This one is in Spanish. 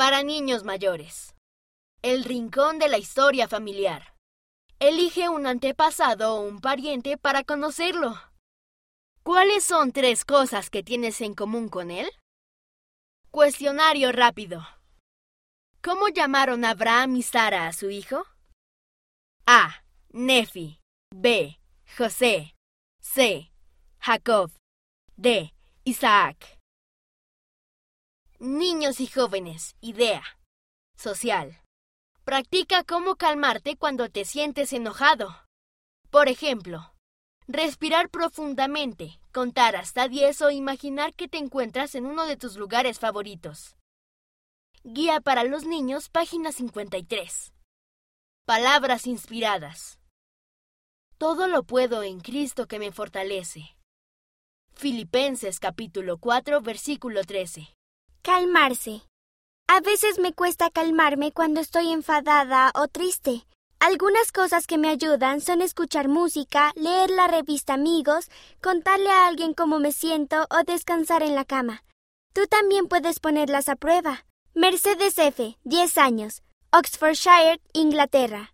Para niños mayores. El rincón de la historia familiar. Elige un antepasado o un pariente para conocerlo. ¿Cuáles son tres cosas que tienes en común con él? Cuestionario rápido. ¿Cómo llamaron Abraham y Sara a su hijo? A. Nefi. B. José. C. Jacob. D. Isaac. Niños y jóvenes, idea. Social. Practica cómo calmarte cuando te sientes enojado. Por ejemplo, respirar profundamente, contar hasta 10 o imaginar que te encuentras en uno de tus lugares favoritos. Guía para los niños, página 53. Palabras inspiradas. Todo lo puedo en Cristo que me fortalece. Filipenses capítulo 4 versículo 13. Calmarse. A veces me cuesta calmarme cuando estoy enfadada o triste. Algunas cosas que me ayudan son escuchar música, leer la revista Amigos, contarle a alguien cómo me siento o descansar en la cama. Tú también puedes ponerlas a prueba. Mercedes F., 10 años, Oxfordshire, Inglaterra.